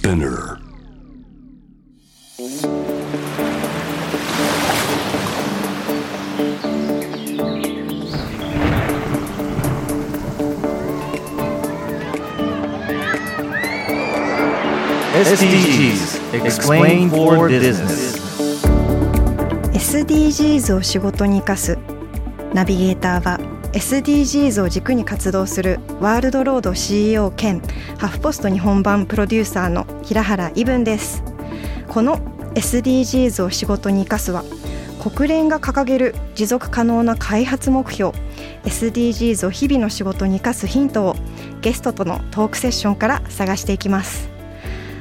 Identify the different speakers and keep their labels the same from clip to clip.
Speaker 1: Spinner.
Speaker 2: SDGs Explain for Business.
Speaker 3: SDGs を仕事に生かす。ナビゲーターは SDGs を軸に活動するワールドロード CEO 兼ハフポスト日本版プロデューサーの平原伊文です。この SDGs を仕事に生かすは国連が掲げる持続可能な開発目標 SDGs を日々の仕事に生かすヒントをゲストとのトークセッションから探していきます。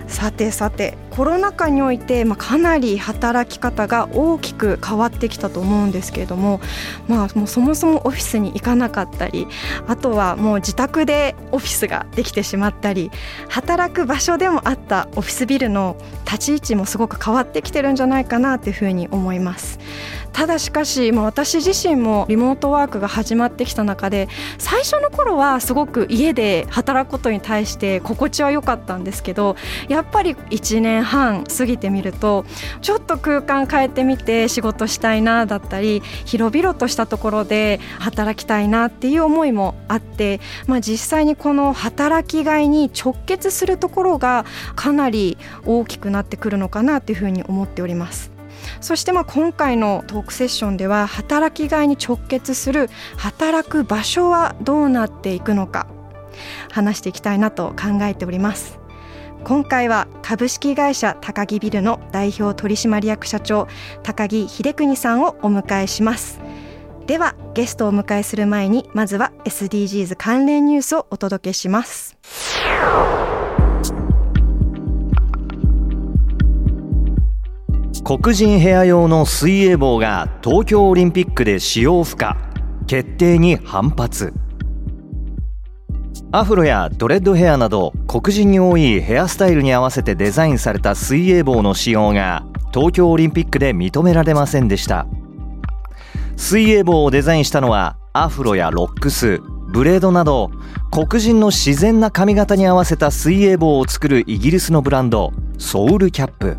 Speaker 3: さてさてコロナ禍において、まあ、かなり働き方が大きく変わってきたと思うんですけれども,、まあ、もうそもそもオフィスに行かなかったりあとはもう自宅でオフィスができてしまったり働く場所でもあったオフィスビルの立ち位置もすごく変わってきてるんじゃないかなというふうに思います。ただしかし、まあ、私自身もリモートワークが始まってきた中で最初の頃はすごく家で働くことに対して心地は良かったんですけどやっぱり1年半過ぎてみるとちょっと空間変えてみて仕事したいなだったり広々としたところで働きたいなっていう思いもあって、まあ、実際にこの働きがいに直結するところがかなり大きくなってくるのかなというふうに思っております。そしてまあ今回のトークセッションでは働きがいに直結する働く場所はどうなっていくのか話していきたいなと考えております今回は株式会社高木ビルの代表取締役社長高木秀邦さんをお迎えします。ではゲストをお迎えする前にまずは SDGs 関連ニュースをお届けします。
Speaker 2: 黒人ヘア用の水泳帽が東京オリンピックで使用不可決定に反発。アフロやドレッドヘアなど黒人に多いヘアスタイルに合わせてデザインされた水泳帽の使用が東京オリンピックで認められませんでした。水泳帽をデザインしたのはアフロやロックスブレードなど黒人の自然な髪型に合わせた水泳帽を作るイギリスのブランドソウルキャップ。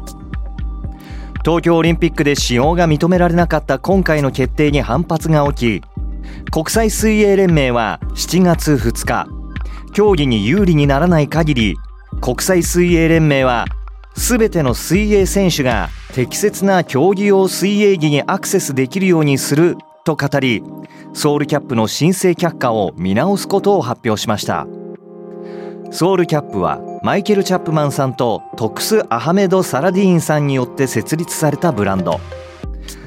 Speaker 2: 東京オリンピックで使用が認められなかった今回の決定に反発が起き国際水泳連盟は7月2日競技に有利にならない限り国際水泳連盟は全ての水泳選手が適切な競技用水泳着にアクセスできるようにすると語りソウルキャップの申請却下を見直すことを発表しました。ソウルキャップはマイケル・チャップマンさんとトクス・アハメド・サラディーンさんによって設立されたブランド。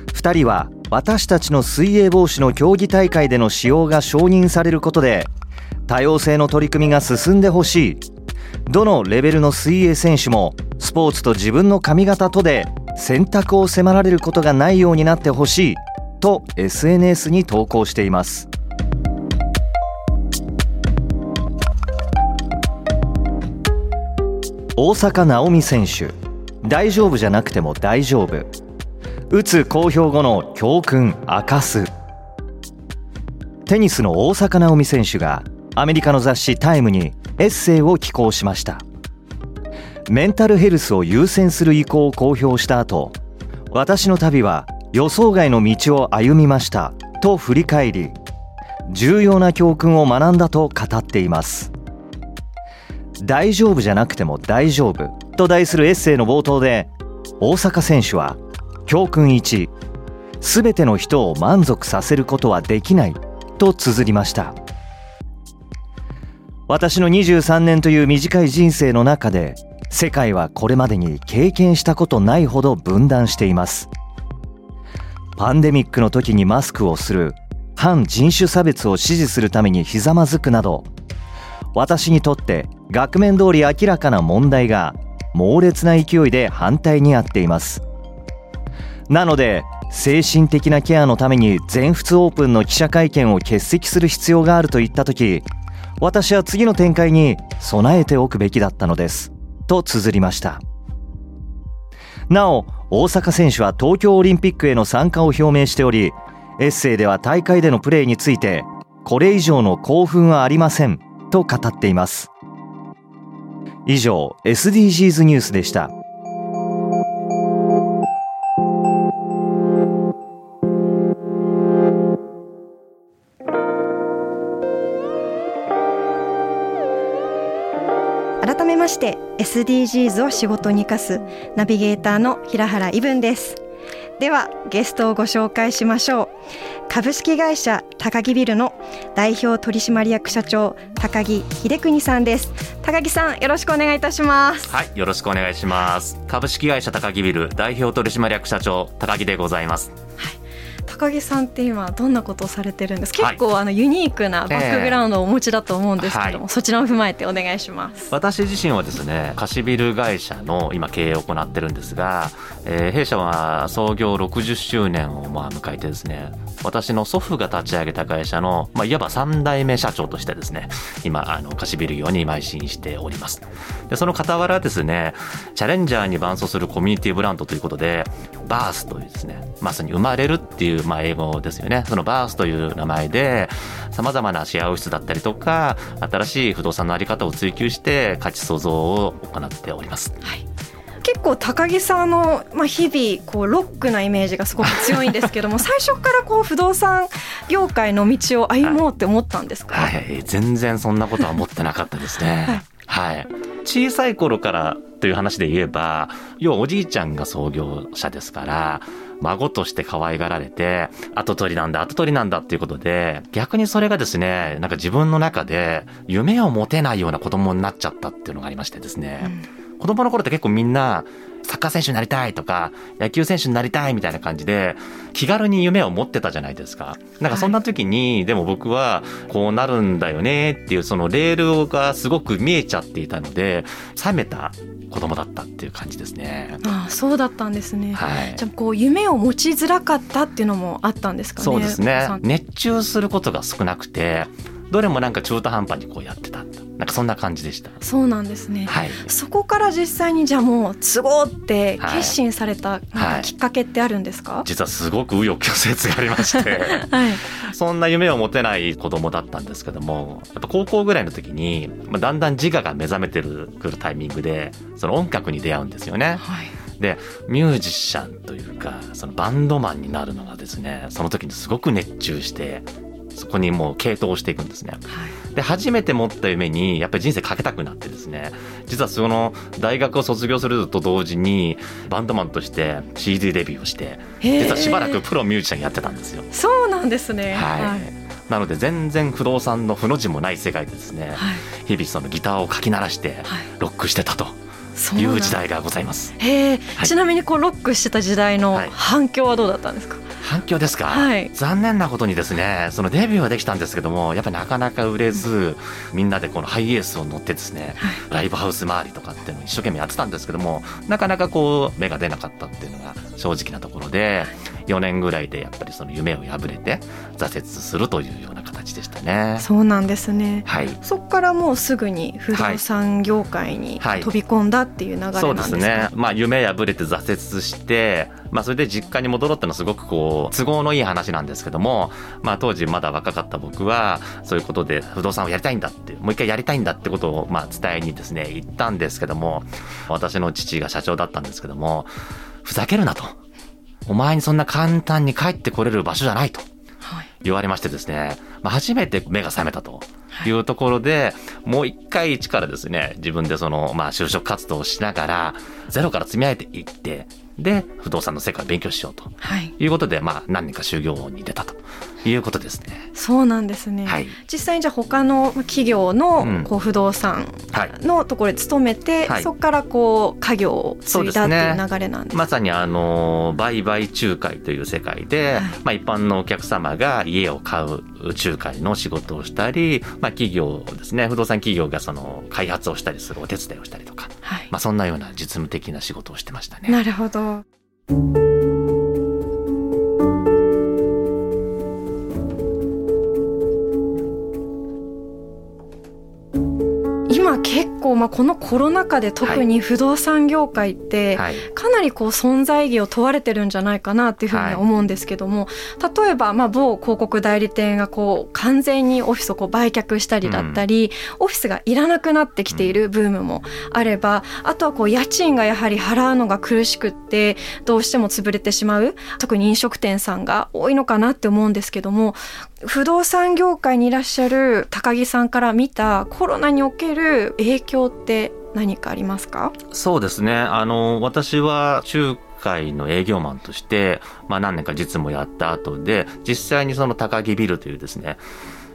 Speaker 2: 2人は私たちの水泳防止の競技大会での使用が承認されることで多様性の取り組みが進んでほしい。どのレベルの水泳選手もスポーツと自分の髪型とで選択を迫られることがないようになってほしい。と SNS に投稿しています。大坂なおみ選手。大丈夫じゃなくても大丈夫。打つ公表後の教訓明かす。テニスの大坂なおみ選手がアメリカの雑誌「タイム」にエッセイを寄稿しました。メンタルヘルスを優先する意向を公表した後私の旅は予想外の道を歩みましたと振り返り重要な教訓を学んだと語っています。大丈夫じゃなくても大丈夫と題するエッセイの冒頭で大坂選手は教訓1全ての人を満足させることはできないと綴りました。私の23年という短い人生の中で世界はこれまでに経験したことないほど分断しています。パンデミックの時にマスクをする反人種差別を支持するためにひざまずくなど私にとって額面通り明らかな問題が猛烈な勢いで反対にあっています。なので精神的なケアのために全仏オープンの記者会見を欠席する必要があると言った時私は次の展開に備えておくべきだったのです。と綴りました。なお大坂選手は東京オリンピックへの参加を表明しておりエッセイでは大会でのプレーについてこれ以上の興奮はありませんと語っています。以上 SDGs ニュースでした。
Speaker 3: して SDGs を仕事に生かすナビゲーターの平原伊文です。ではゲストをご紹介しましょう。株式会社高木ビルの代表取締役社長高木秀邦さんです。高木さんよろしくお願いいたします。
Speaker 1: はいよろしくお願いします。株式会社高木ビル代表取締役社長高木でございます。
Speaker 3: 高木さんって今どんなことをされてるんです結構あのユニークなバックグラウンドをお持ちだと思うんですけども、えーはい、そちらを踏まえてお願いします。
Speaker 1: 私自身はですね貸しビル会社の今経営を行ってるんですが、えー、弊社は創業60周年をまあ迎えてですね私の祖父が立ち上げた会社の、まあ、いわば3代目社長としてですね今あの貸しビル業に邁進しております。でその傍らですねチャレンジャーに伴走するコミュニティブランドということでバースというですねまさに生まれるっていう、まあ、英語ですよね。そのバースという名前でさまざまなシェアオフィスだったりとか新しい不動産の在り方を追求して価値創造を行っております。
Speaker 3: はい。結構高木さんの、まあ、日々こうロックなイメージがすごく強いんですけども 最初からこう不動産業界の道を歩もうって思ったんですか、
Speaker 1: はい、はい、全然そんなことは思ってなかったですね。はい、はい、小さい頃からという話で言えば要はおじいちゃんが創業者ですから孫として可愛がられて、後取りなんだ、後取りなんだっていうことで、逆にそれがですね、なんか自分の中で夢を持てないような子供になっちゃったっていうのがありましてですね、うん、子供の頃って結構みんな、サッカー選手になりたいとか、野球選手になりたいみたいな感じで、気軽に夢を持ってたじゃないですか。なんかそんな時に、はい、でも僕はこうなるんだよねっていうそのレールがすごく見えちゃっていたので、冷めた子供だったっていう感じですね。
Speaker 3: ああそうだったんですね。はい、じゃあこう夢を持ちづらかったっていうのもあったんですかね？
Speaker 1: そうですね。熱中することが少なくて、どれもなんか中途半端にこうやってたなんかそんな感じでした。
Speaker 3: そうなんですね、はい、そこから実際にじゃあもう都合って決心されたなんかきっかけってあるんですか、はい。はい、
Speaker 1: 実はすごく紆余曲折がありまして、はい、そんな夢を持てない子供だったんですけどもやっぱ高校ぐらいの時に、まあ、だんだん自我が目覚めてるくるタイミングでその音楽に出会うんですよね。はい。でミュージシャンというかそのバンドマンになるのがですねその時にすごく熱中してそこにもう傾倒していくんですね。はい、で初めて持った夢にやっぱり人生かけたくなってですね。実はその大学を卒業すると同時にバンドマンとして CD デビューをして実はしばらくプロミュージシャンやってたんですよ。
Speaker 3: そうなんですね、
Speaker 1: はい、はい、なので全然不動産の負の字もない世界でですね、はい、日々そのギターをかき鳴らしてロックしてたと。いう時代がございます。
Speaker 3: へえ、ちなみにこうロックしてた時代の反響はどうだったんですか？
Speaker 1: 反響ですか、はい、残念なことにですねそのデビューはできたんですけどもやっぱりなかなか売れずみんなでこのハイエースを乗ってですね、はい、ライブハウス周りとかっていうのを一生懸命やってたんですけどもなかなかこう芽が出なかったっていうのが正直なところで4年ぐらいでやっぱりその夢を破れて挫折するというような形でしたね。
Speaker 3: そうなんですね。はい。そこからもうすぐに不動産業界に飛び込んだっていう流れなんですか、はいはい、そうですね。
Speaker 1: まあ夢破れて挫折して、まあそれで実家に戻ろうってのはすごくこう都合のいい話なんですけども、まあ当時まだ若かった僕はそういうことで不動産をやりたいんだって、もう一回やりたいんだってことをまあ伝えにですね、言ったんですけども、私の父が社長だったんですけども、ふざけるなと。お前にそんな簡単に帰ってこれる場所じゃないと。言われましてですね、まあ、初めて目が覚めたというところで、もう一回一からですね、自分でその、まあ、就職活動をしながら、ゼロから積み上げていって、で、不動産の世界を勉強しようと。はい。いうことで、まあ、何年か修行に出たということですね。
Speaker 3: そうなんですね。はい。実際にじゃあ他の企業のこう不動産のところに勤めて、はい、そこからこう家業を継いだっていう流れなんです、ね、
Speaker 1: まさにあの、売買仲介という世界で、はい、まあ一般のお客様が家を買う仲介の仕事をしたり、まあ企業ですね、不動産企業がその開発をしたりするお手伝いをしたりとか、はい、まあそんなような実務的な仕事をしてましたね。
Speaker 3: なるほど。構、まあ、このコロナ禍で特に不動産業界ってかなりこう存在意義を問われてるんじゃないかなっていうふうに思うんですけども、例えばまあ某広告代理店がこう完全にオフィスをこう売却したりだったり、うん、オフィスがいらなくなってきているブームもあればあとはこう家賃がやはり払うのが苦しくってどうしても潰れてしまう特に飲食店さんが多いのかなって思うんですけども不動産業界にいらっしゃる高木さんから見たコロナにおける影響って何かありますか？
Speaker 1: そうですね。あの私は中海の営業マンとして、まあ、何年か実務やった後で実際にその高木ビルというですね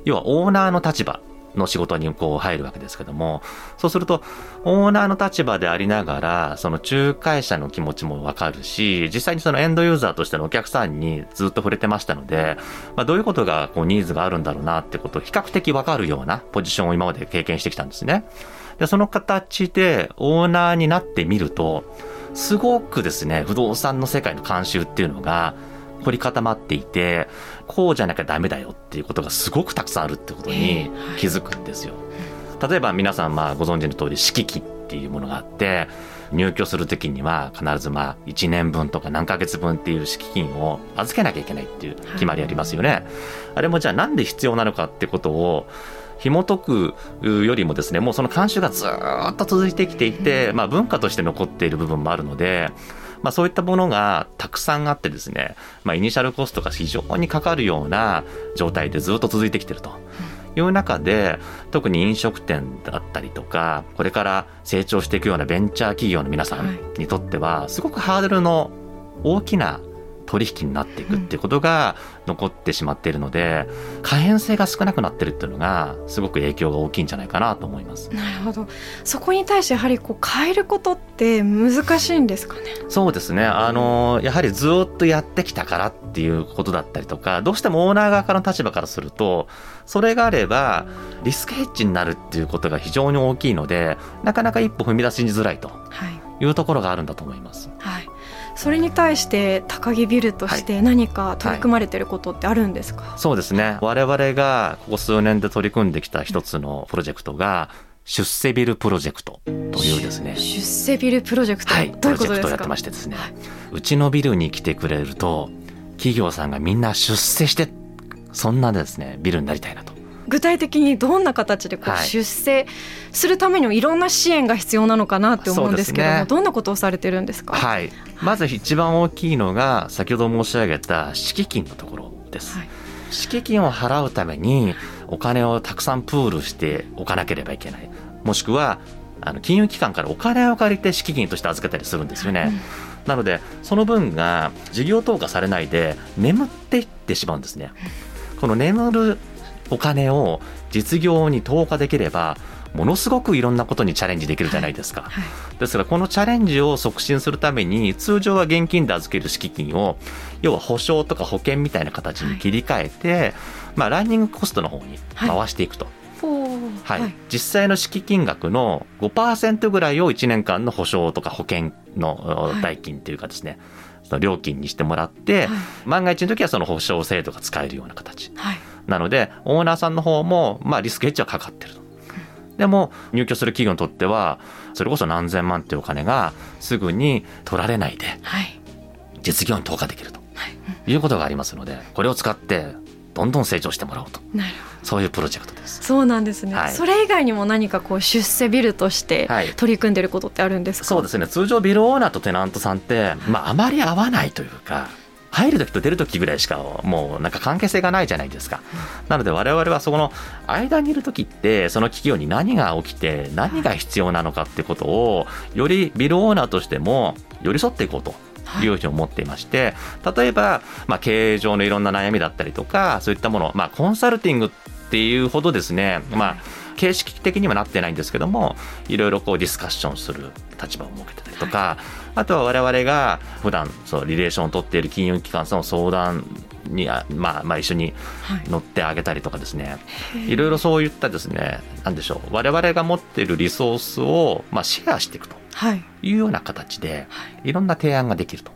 Speaker 1: 要はオーナーの立場の仕事にこう入るわけですけども、そうすると、オーナーの立場でありながら、その仲介者の気持ちもわかるし、実際にそのエンドユーザーとしてのお客さんにずっと触れてましたので、まあ、どういうことがこうニーズがあるんだろうなってことを比較的わかるようなポジションを今まで経験してきたんですね。で、その形でオーナーになってみると、すごくですね、不動産の世界の慣習っていうのが凝り固まっていて、こうじゃなきゃダメだよっていうことがすごくたくさんあるってことに気づくんですよ。例えば皆さんまあご存知の通り敷金っていうものがあって入居する時には必ずまあ1年分とか何ヶ月分っていう敷金を預けなきゃいけないっていう決まりありますよね。あれもじゃあなんで必要なのかってことを紐解くよりもですねもうその慣習がずっと続いてきていて、まあ、文化として残っている部分もあるのでまあ、そういったものがたくさんあってですね、まあ、イニシャルコストが非常にかかるような状態でずっと続いてきてると。いう中で特に飲食店だったりとかこれから成長していくようなベンチャー企業の皆さんにとってはすごくハードルの大きな取引になっていくっていうことが残ってしまっているので、可変性が少なくなってるっていうのがすごく影響が大きいんじゃないかなと思います。
Speaker 3: なるほど。そこに対してやはりこう変えることって難しいんですかね？
Speaker 1: そうですね。あのやはりずっとやってきたからっていうことだったりとか、どうしてもオーナー側からの立場からすると、それがあればリスクヘッジになるっていうことが非常に大きいので、なかなか一歩踏み出しづらいというところがあるんだと思います。
Speaker 3: はいそれに対して高木ビルとして何か取り組まれてることってあるんですか、はい。
Speaker 1: はい、そうですね。我々がここ数年で取り組んできた一つのプロジェクトが出世ビルプロジェクトというですね。
Speaker 3: 出世ビルプロジェクト、
Speaker 1: はい、どういうことですか？やってましてですね、はい、うちのビルに来てくれると企業さんがみんな出世してそんなですねビルになりたいなと
Speaker 3: 具体的にどんな形でこう出世するためにもいろんな支援が必要なのかなって思うんですけども、ね、どんなことをされてるんですか、
Speaker 1: はい、まず一番大きいのが先ほど申し上げた敷金のところです。はい、敷金を払うためにお金をたくさんプールしておかなければいけない。もしくはあの金融機関からお金を借りて敷金として預けたりするんですよね。うん、なのでその分が事業投下されないで眠っていってしまうんですね。この眠るお金を実業に投下できればものすごくいろんなことにチャレンジできるじゃないですか、はいはい、ですからこのチャレンジを促進するために通常は現金で預ける敷金を要は保証とか保険みたいな形に切り替えて、はい、まあ、ランニングコストの方に回していくと。はい、実際の敷金額の5%ぐらいを1年間の保証とか保険の代金というかですね、料金にしてもらって、万が一の時はその保証制度が使えるような形、なのでオーナーさんの方もまあリスクヘッジはかかってると。でも入居する企業にとってはそれこそ何千万っていうお金がすぐに取られないで実業に投下できると。い。うことがありますのでこれを使ってどんどん成長してもらおうと。そういうプロジェクトです。
Speaker 3: そうなんですね、はい、それ以外にも何かこう出世ビルとして取り組んでることってあるんですか、
Speaker 1: はい、そうですね。通常ビルオーナーとテナントさんって、まあ、あまり合わないというか入る時と出る時ぐらいしかもうなんか関係性がないじゃないですか。なので我々はそこの間にいる時ってその企業に何が起きて何が必要なのかってことをよりビルオーナーとしても寄り添っていこうと。いうふうに思っていまして、例えば、まあ、経営上のいろんな悩みだったりとか、そういったもの、まあ、コンサルティングっていうほどですね、まあ、形式的にはなってないんですけども、いろいろこうディスカッションする立場を設けたりとか、あとは我々が普段そうリレーションを取っている金融機関さんの相談にまあ、まあ一緒に乗ってあげたりとかですね、はい、いろいろそういったですねなんでしょう。我々が持っているリソースを、まあ、シェアしていくとい。うような形で、い、ろんな提案ができると。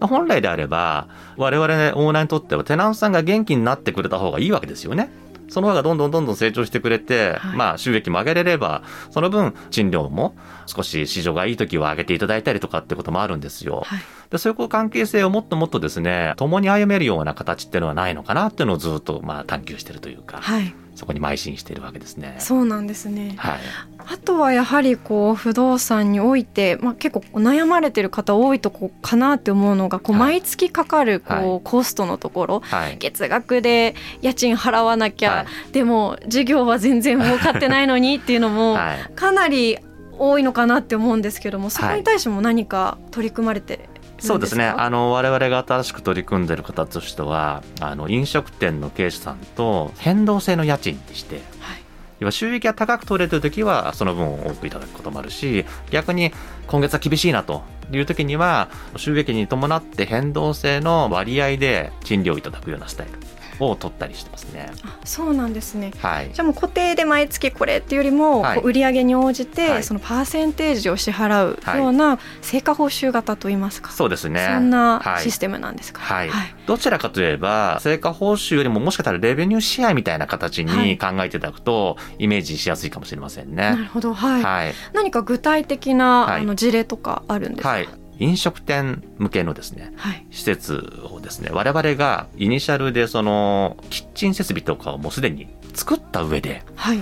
Speaker 1: 本来であれば我々オーナーにとってはテナントさんが元気になってくれた方がいいわけですよね。その方がどんどんどんどん成長してくれて、
Speaker 3: はい。
Speaker 1: まあ収益も上げれれば、その分賃料も少し市場がいい時は上げていただいたりとかってこともあるんですよ。
Speaker 3: はい。
Speaker 1: で、そういうこう関係性をもっともっとですね、共に歩めるような形っていうのはないのかなっていうのをずっとまあ探求してるというか、
Speaker 3: はい
Speaker 1: そこに邁進しているわけですね。
Speaker 3: そうなんですね
Speaker 1: はい。
Speaker 3: あとはやはりこう不動産において、まあ、結構悩まれてる方多いとこかなって思うのがこう
Speaker 1: はい
Speaker 3: 毎月かかるこう、
Speaker 1: はい
Speaker 3: コストのところ
Speaker 1: はい。
Speaker 3: 月額で家賃払わなきゃ、
Speaker 1: はい
Speaker 3: でも事業は全然儲かってないのにっていうのも
Speaker 1: はい。
Speaker 3: かなり多いのかなって思うんですけどもそこに対しても何か取り組まれて
Speaker 1: そうですね。あの、我々が新しく取り組んでる形としては、あの、飲食店の経営者さんと変動制の家賃にして、
Speaker 3: はい。
Speaker 1: 要は収益が高く取れてる時はその分を多くいただくこともあるし逆に今月は厳しいなという時には収益に伴って変動制の割合で賃料をいただくようなスタイルを取ったりしてますね。
Speaker 3: あそうなんですね。
Speaker 1: はい。
Speaker 3: じゃあもう固定で毎月これっていうよりも、
Speaker 1: はい。
Speaker 3: 売上に応じて、
Speaker 1: はい。
Speaker 3: そのパーセンテージを支払うような成果報酬型といいますか、
Speaker 1: そうですね。
Speaker 3: そんな
Speaker 1: はい
Speaker 3: システムなんですか、
Speaker 1: はい。
Speaker 3: はい。
Speaker 1: どちらかといえば、成果報酬よりももしかしたらレベニューシェアみたいな形
Speaker 3: はい。
Speaker 1: に考えていただくと、イメージしやすいかもしれません
Speaker 3: なる
Speaker 1: ね。
Speaker 3: ほど。はい、
Speaker 1: はい。
Speaker 3: 何か具体的な、
Speaker 1: はい。
Speaker 3: あの事例とかあるんですか？
Speaker 1: はい。飲食店向けのですね、
Speaker 3: はい。
Speaker 1: 施設をですね、我々がイニシャルでその、キッチン設備とかをもうすでに作った上で、
Speaker 3: はい。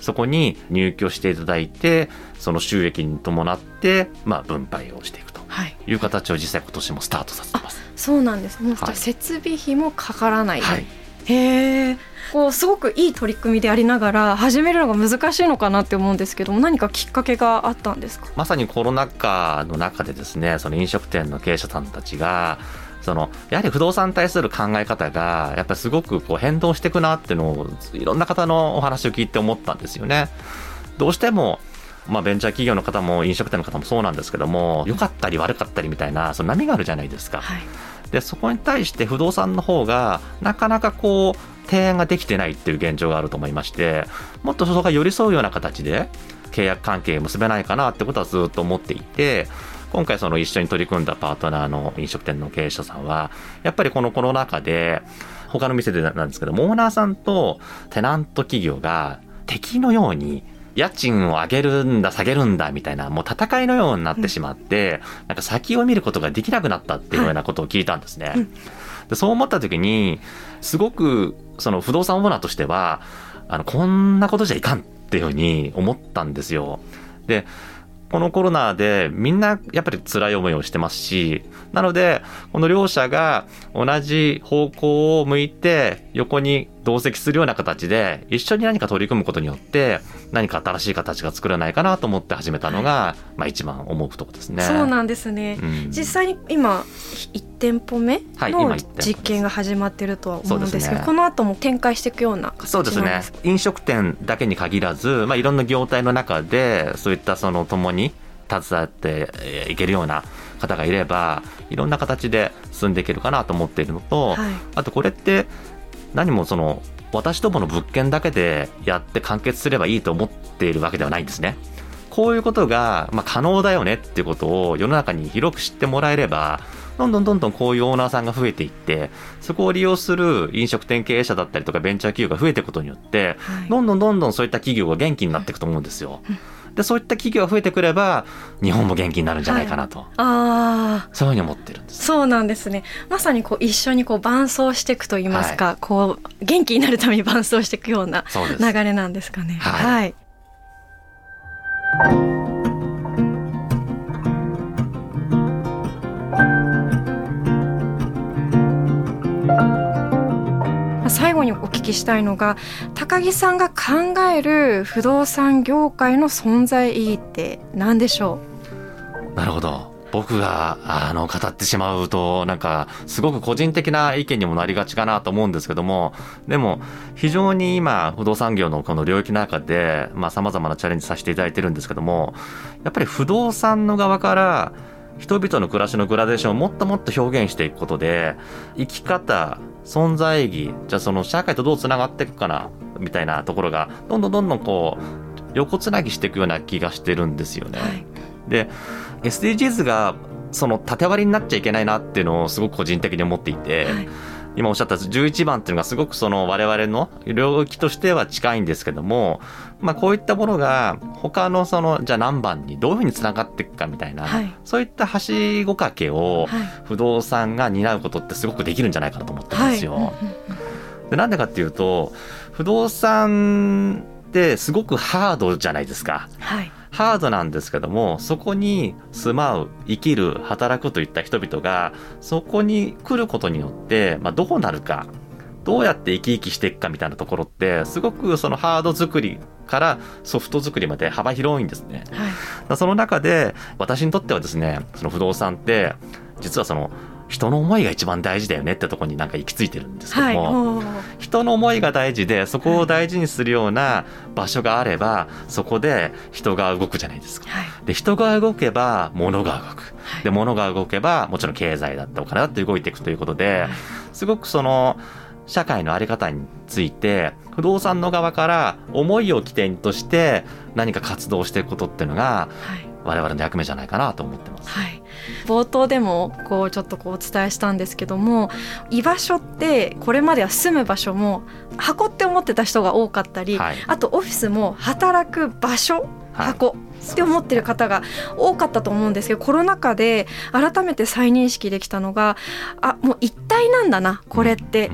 Speaker 1: そこに入居していただいて、その収益に伴って、まあ、分配をしていくと
Speaker 3: はい。
Speaker 1: いう形を実際今年もスタートさせてます。
Speaker 3: そうなんです。もう、設備費もかからない、
Speaker 1: はい。
Speaker 3: へえこうすごくいい取り組みでありながら始めるのが難しいのかなって思うんですけども何かきっかけがあったんですか？
Speaker 1: まさにコロナ禍の中でですね、その飲食店の経営者さんたちが、その、やはり不動産に対する考え方が、やっぱりすごくこう変動していくなっていうのを、いろんな方のお話を聞いて思ったんですよね。どうしても、まあ、ベンチャー企業の方も飲食店の方もそうなんですけども、良かったり悪かったりみたいな、その波があるじゃないですか。
Speaker 3: はい
Speaker 1: で、そこに対して不動産の方が、なかなかこう、提案ができてないっていう現状があると思いまして、もっとそこが寄り添うような形で、契約関係結べないかなってことはずっと思っていて、今回その一緒に取り組んだパートナーの飲食店の経営者さんは、やっぱりこのコロナ禍で、他の店でなんですけど、オーナーさんとテナント企業が敵のように、家賃を上げるんだ、下げるんだ、みたいな、もう戦いのようになってしまって、なんか先を見ることができなくなったっていうようなことを聞いたんですね。
Speaker 3: うん
Speaker 1: でそう思った時に、すごく、その不動産オーナーとしては、あの、こんなことじゃいかんっていうふうに思ったんですよ。で、このコロナでみんなやっぱり辛い思いをしてますし、なので、この両者が同じ方向を向いて横に同席するような形で一緒に何か取り組むことによって何か新しい形が作れないかなと思って始めたのが、まあ一番思うところですね。
Speaker 3: そうなんですね、
Speaker 1: うん。
Speaker 3: 実際に今1店舗目の実験が始まってるとは思うんですけど、
Speaker 1: そうですね。
Speaker 3: この後も展開していくような形
Speaker 1: そうですね。飲食店だけに限らず、まあ、いろんな業態の中で、そういったその共に携わってえーいけるような方がいれば、いろんな形で進んでいけるかなと思っているのと、
Speaker 3: はい。
Speaker 1: あとこれって何もその、私どもの物件だけでやって完結すればいいと思っているわけではないんですね。こういうことが、まあ、可能だよねっていうことを世の中に広く知ってもらえれば、どんどんどんどんこういうオーナーさんが増えていって、そこを利用する飲食店経営者だったりとかベンチャー企業が増えていくことによって、
Speaker 3: はい
Speaker 1: どんどんどんどんそういった企業が元気になっていくと思うんですよ。で、そういった企業が増えてくれば、日本も元気になるんじゃないかなと、
Speaker 3: ああ
Speaker 1: そういうふうに思ってるんです。
Speaker 3: そうなんですね。まさにこう一緒にこう伴走していくといいますか、こう元気になるために伴走していくような。流れなんですかね。
Speaker 1: はい。
Speaker 3: はい最後にお聞きしたいのが高木さんが考える不動産業界の存在意義って何でしょう？
Speaker 1: なるほど。僕が、あの、語ってしまうと、なんか、すごく個人的な意見にもなりがちかなと思うんですけども、でも、非常に今、不動産業のこの領域の中でさ、まあ、様々なチャレンジさせていただいてるんですけども、やっぱり不動産の側から、人々の暮らしのグラデーションをもっともっと表現していくことで、生き方、存在意義、じゃあその社会とどう繋がっていくかな、みたいなところが、どんどんどんどんこう、横つなぎしていくような気がしてるんですよね。
Speaker 3: う、はい
Speaker 1: で SDGs がその縦割りになっちゃいけないなっていうのをすごく個人的に思っていて、
Speaker 3: はい
Speaker 1: 今おっしゃった11番っていうのがすごくその我々の領域としては近いんですけども、まあこういったものが他のそのじゃあ何番にどういうふうにつながっていくかみたいな、
Speaker 3: はい
Speaker 1: そういったはしごかけを
Speaker 3: はい
Speaker 1: 不動産が担うことってすごくできるんじゃないかなと思ってるんですよ。
Speaker 3: はい
Speaker 1: でなんでかっていうと不動産ってすごくハードじゃないですか。
Speaker 3: はい
Speaker 1: ハードなんですけどもそこに住まう生きる働くといった人々がそこに来ることによって、まあ、どうなるかどうやって生き生きしていくかみたいなところってすごくそのハード作りからソフト作りまで幅広いんですね。
Speaker 3: はい
Speaker 1: その中で私にとってはですねその不動産って実はその人の思いが一番大事だよねってところになんか行き着いてるんですけど
Speaker 3: はい
Speaker 1: も、
Speaker 3: おー
Speaker 1: 人の思いが大事でそこを大事にするような場所があればそこで人が動くじゃないですか。
Speaker 3: はい。
Speaker 1: で人が動けば物が動く。
Speaker 3: はい。
Speaker 1: で物が動けばもちろん経済だってお金だって動いていくということで
Speaker 3: はい。
Speaker 1: すごくその社会の在り方について不動産の側から思いを起点として何か活動していくことっていうのが
Speaker 3: はい。
Speaker 1: 我々の役目じゃないかなと思ってます。
Speaker 3: はい、冒頭でもこうちょっとこうお伝えしたんですけども居場所ってこれまでは住む場所も箱って思ってた人が多かったり、
Speaker 1: はい。
Speaker 3: あとオフィスも働く場所
Speaker 1: はい。
Speaker 3: 箱って思ってる方が多かったと思うんですけどコロナ禍で改めて再認識できたのがあもう一体なんだなこれって。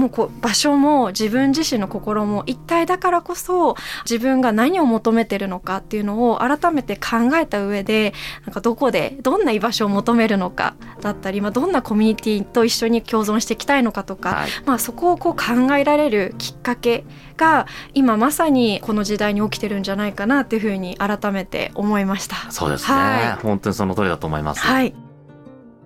Speaker 1: うん
Speaker 3: もうこう場所も自分自身の心も一体だからこそ自分が何を求めてるのかっていうのを改めて考えた上でなんかどこでどんな居場所を求めるのかだったり、まあ、どんなコミュニティと一緒に共存していきたいのかとか、
Speaker 1: はい
Speaker 3: まあ、そこをこう考えられるきっかけが今まさにこの時代に起きてるんじゃないかなっていうふうに改めて思いました。
Speaker 1: そうですね、
Speaker 3: は
Speaker 1: 本当にその通りだと思います。
Speaker 3: はい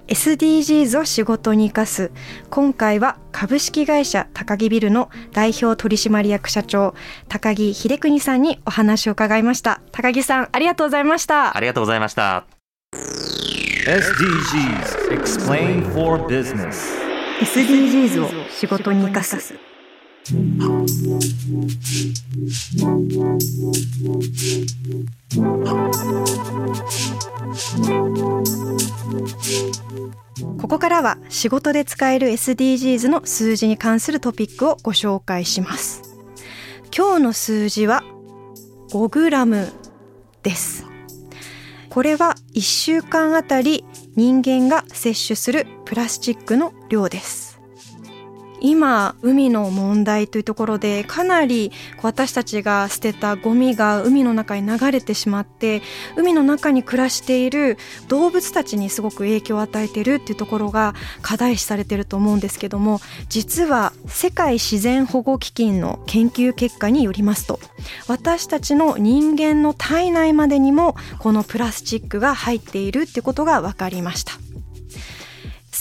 Speaker 3: SDGs を仕事に生かす。今回は株式会社高木ビルの代表取締役社長高木秀邦さんにお話を伺いました。高木さんありがとうございました。
Speaker 1: ありがとうございました。
Speaker 2: SDGs Explain for Business
Speaker 3: SDGs を仕事に生かすここからは仕事で使える SDGs の数字に関するトピックをご紹介します。今日の数字は 5g です。これは1週間あたり人間が摂取するプラスチックの量です。今海の問題というところでかなり私たちが捨てたゴミが海の中に流れてしまって海の中に暮らしている動物たちにすごく影響を与えているっていうところが課題視されてると思うんですけども実は世界自然保護基金の研究結果によりますと私たちの人間の体内までにもこのプラスチックが入っているってことが分かりました。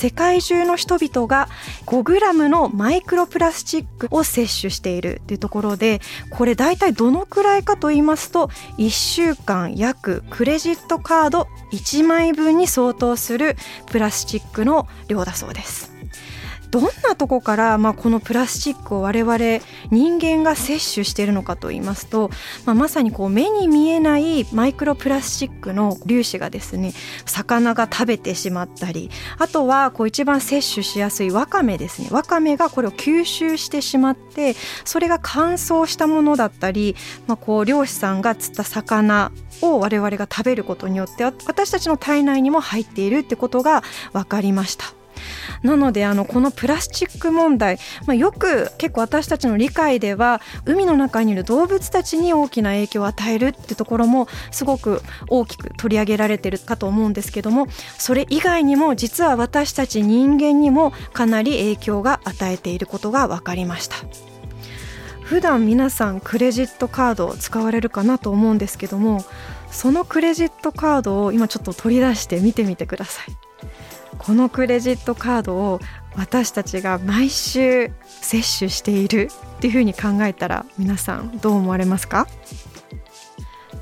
Speaker 3: 世界中の人々が 5g のマイクロプラスチックを摂取しているというところでこれ大体どのくらいかと言いますと1週間約クレジットカード1枚分に相当するプラスチックの量だそうです。どんなとこから、まあ、このプラスチックを我々人間が摂取しているのかと言いますと、まあ、まさにこう目に見えないマイクロプラスチックの粒子がですね魚が食べてしまったりあとはこう一番摂取しやすいわかめですねわかめがこれを吸収してしまってそれが乾燥したものだったり、まあ、こう漁師さんが釣った魚を我々が食べることによって私たちの体内にも入っているってことが分かりました。なのであのこのプラスチック問題、まあ、よく結構私たちの理解では海の中にいる動物たちに大きな影響を与えるってところもすごく大きく取り上げられてるかと思うんですけどもそれ以外にも実は私たち人間にもかなり影響が与えていることが分かりました。普段皆さんクレジットカードを使われるかなと思うんですけどもそのクレジットカードを今ちょっと取り出して見てみてくださいこのクレジットカードを私たちが毎週摂取しているっていうふうに考えたら皆さんどう思われますか？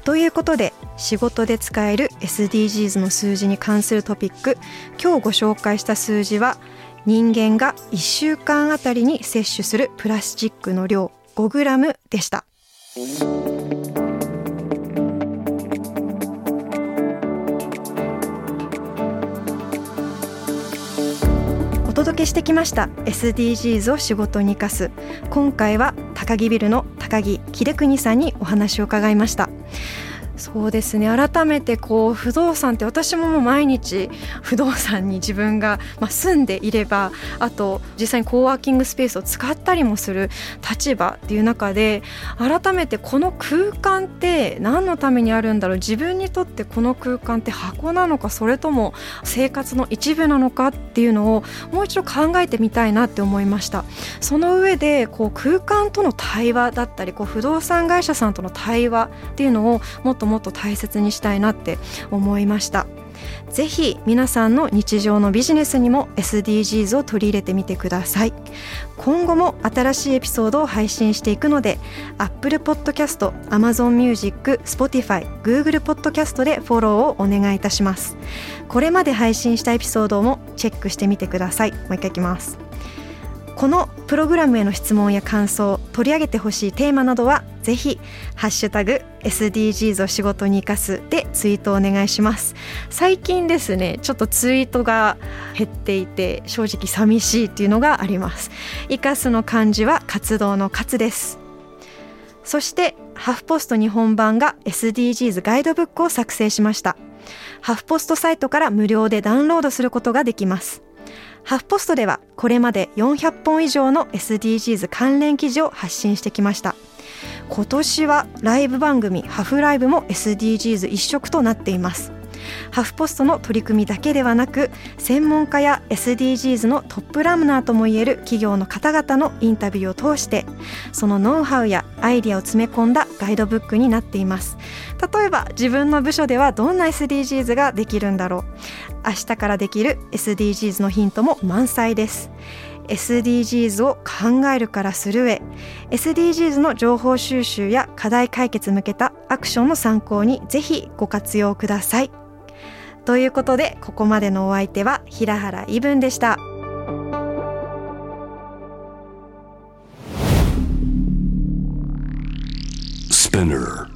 Speaker 3: ということで仕事で使える SDGs の数字に関するトピック。今日ご紹介した数字は人間が1週間あたりに摂取するプラスチックの量 5g でした。届けしてきました SDGs を仕事に生かす。今回は高木ビルの高木秀邦さんにお話を伺いました。そうですね。改めてこう不動産って私ももう毎日不動産に自分がまあ住んでいればあと実際にコーワーキングスペースを使ったりもする立場っていう中で改めてこの空間って何のためにあるんだろう。自分にとってこの空間って箱なのかそれとも生活の一部なのかっていうのをもう一度考えてみたいなって思いました。その上でこう空間との対話だったりこう不動産会社さんとの対話っていうのをもっともっとと大切にしたいなって思いました。ぜひ皆さんの日常のビジネスにも SDGs を取り入れてみてください。今後も新しいエピソードを配信していくので Apple Podcast、Amazon Music、Spotify、Google Podcast でフォローをお願いいたします。これまで配信したエピソードもチェックしてみてください。もう一回いきます。このプログラムへの質問や感想取り上げてほしいテーマなどはぜひハッシュタグ SDGs を仕事に生かすでツイートお願いします。最近ですねちょっとツイートが減っていて正直寂しいっていうのがあります。生かすの漢字は活動の活です。そしてハフポスト日本版が SDGs ガイドブックを作成しました。ハフポストサイトから無料でダウンロードすることができます。ハフポストではこれまで400本以上の SDGs 関連記事を発信してきました。今年はライブ番組ハフライブも SDGs 一色となっています。ハフポストの取り組みだけではなく専門家や SDGs のトップラムナーともいえる企業の方々のインタビューを通してそのノウハウやアイディアを詰め込んだガイドブックになっています。例えば自分の部署ではどんな SDGs ができるんだろう。明日からできる SDGs のヒントも満載です。SDGs を考えるからする上 SDGs の情報収集や課題解決向けたアクションの参考にぜひご活用ください。ということでここまでのお相手は平原イブンでした。Spinner